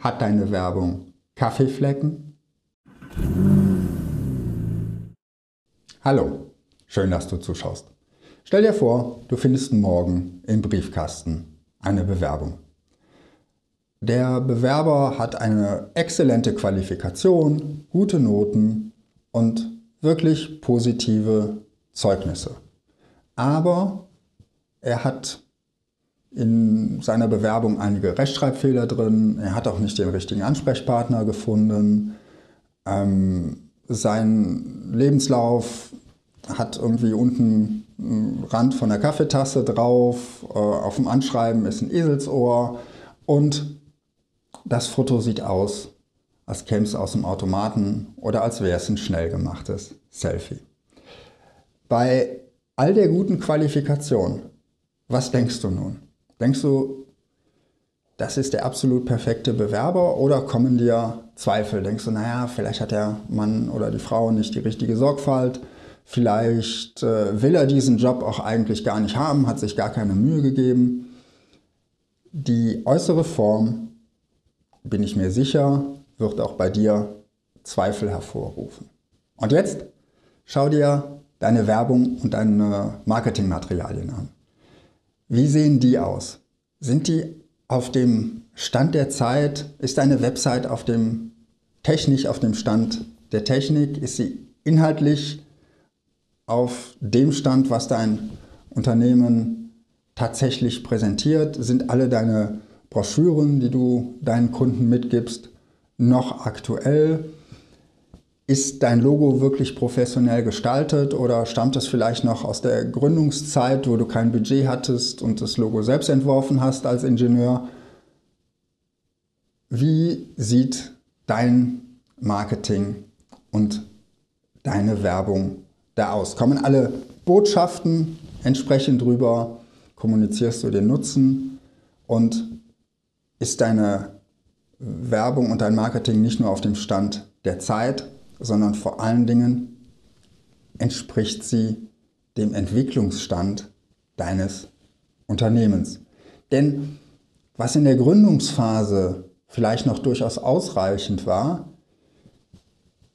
Hat deine Werbung Kaffeeflecken? Hallo, schön, dass du zuschaust. Stell dir vor, du findest morgen im Briefkasten eine Bewerbung. Der Bewerber hat eine exzellente Qualifikation, gute Noten und wirklich positive Zeugnisse. Aber er hat in seiner Bewerbung einige Rechtschreibfehler drin. Er hat auch nicht den richtigen Ansprechpartner gefunden. Ähm, sein Lebenslauf hat irgendwie unten einen Rand von der Kaffeetasse drauf. Äh, auf dem Anschreiben ist ein Eselsohr. Und das Foto sieht aus, als käme es aus dem Automaten oder als wäre es ein schnell gemachtes Selfie. Bei all der guten Qualifikation, was denkst du nun? Denkst du, das ist der absolut perfekte Bewerber oder kommen dir Zweifel? Denkst du, naja, vielleicht hat der Mann oder die Frau nicht die richtige Sorgfalt, vielleicht äh, will er diesen Job auch eigentlich gar nicht haben, hat sich gar keine Mühe gegeben. Die äußere Form, bin ich mir sicher, wird auch bei dir Zweifel hervorrufen. Und jetzt schau dir deine Werbung und deine Marketingmaterialien an. Wie sehen die aus? Sind die auf dem Stand der Zeit? Ist deine Website auf dem technisch auf dem Stand der Technik? Ist sie inhaltlich auf dem Stand, was dein Unternehmen tatsächlich präsentiert? Sind alle deine Broschüren, die du deinen Kunden mitgibst, noch aktuell? Ist dein Logo wirklich professionell gestaltet oder stammt es vielleicht noch aus der Gründungszeit, wo du kein Budget hattest und das Logo selbst entworfen hast als Ingenieur? Wie sieht dein Marketing und deine Werbung da aus? Kommen alle Botschaften entsprechend drüber? Kommunizierst du den Nutzen? Und ist deine Werbung und dein Marketing nicht nur auf dem Stand der Zeit, sondern vor allen Dingen entspricht sie dem Entwicklungsstand deines Unternehmens. Denn was in der Gründungsphase vielleicht noch durchaus ausreichend war,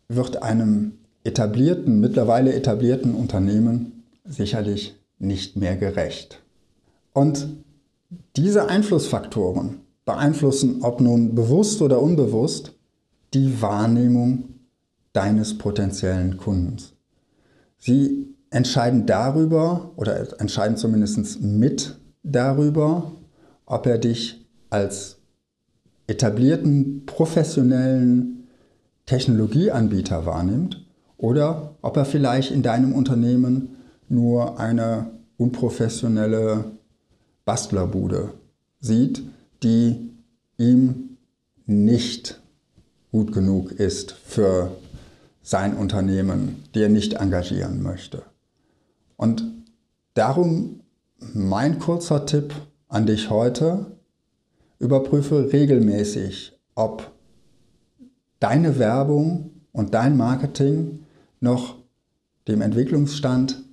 wird einem etablierten, mittlerweile etablierten Unternehmen sicherlich nicht mehr gerecht. Und diese Einflussfaktoren beeinflussen, ob nun bewusst oder unbewusst, die Wahrnehmung deines potenziellen Kundens. Sie entscheiden darüber oder entscheiden zumindest mit darüber, ob er dich als etablierten professionellen Technologieanbieter wahrnimmt oder ob er vielleicht in deinem Unternehmen nur eine unprofessionelle Bastlerbude sieht, die ihm nicht gut genug ist für sein Unternehmen, die er nicht engagieren möchte. Und darum mein kurzer Tipp an dich heute, überprüfe regelmäßig, ob deine Werbung und dein Marketing noch dem Entwicklungsstand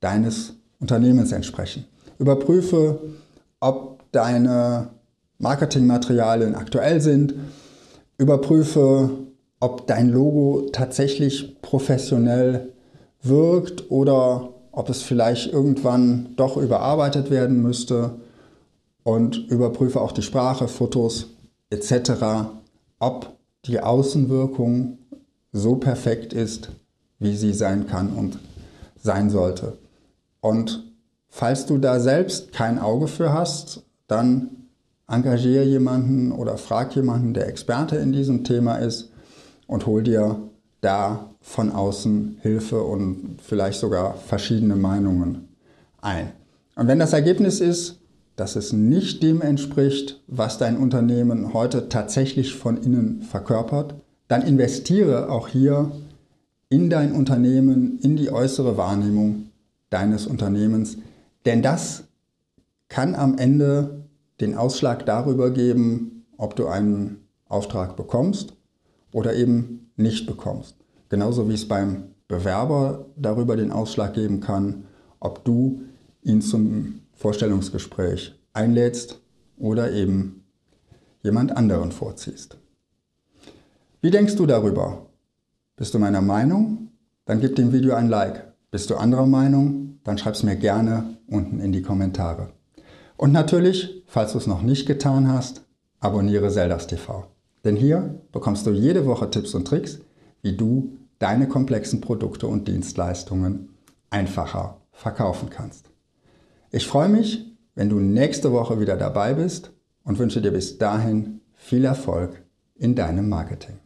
deines Unternehmens entsprechen. Überprüfe, ob deine Marketingmaterialien aktuell sind. Überprüfe, ob dein Logo tatsächlich professionell wirkt oder ob es vielleicht irgendwann doch überarbeitet werden müsste und überprüfe auch die Sprache, Fotos etc., ob die Außenwirkung so perfekt ist, wie sie sein kann und sein sollte. Und falls du da selbst kein Auge für hast, dann engagiere jemanden oder frag jemanden, der Experte in diesem Thema ist und hol dir da von außen Hilfe und vielleicht sogar verschiedene Meinungen ein. Und wenn das Ergebnis ist, dass es nicht dem entspricht, was dein Unternehmen heute tatsächlich von innen verkörpert, dann investiere auch hier in dein Unternehmen, in die äußere Wahrnehmung deines Unternehmens, denn das kann am Ende den Ausschlag darüber geben, ob du einen Auftrag bekommst oder eben nicht bekommst. Genauso wie es beim Bewerber darüber den Ausschlag geben kann, ob du ihn zum Vorstellungsgespräch einlädst oder eben jemand anderen vorziehst. Wie denkst du darüber? Bist du meiner Meinung? Dann gib dem Video ein Like. Bist du anderer Meinung? Dann schreib es mir gerne unten in die Kommentare. Und natürlich, falls du es noch nicht getan hast, abonniere Zeldas TV. Denn hier bekommst du jede Woche Tipps und Tricks, wie du deine komplexen Produkte und Dienstleistungen einfacher verkaufen kannst. Ich freue mich, wenn du nächste Woche wieder dabei bist und wünsche dir bis dahin viel Erfolg in deinem Marketing.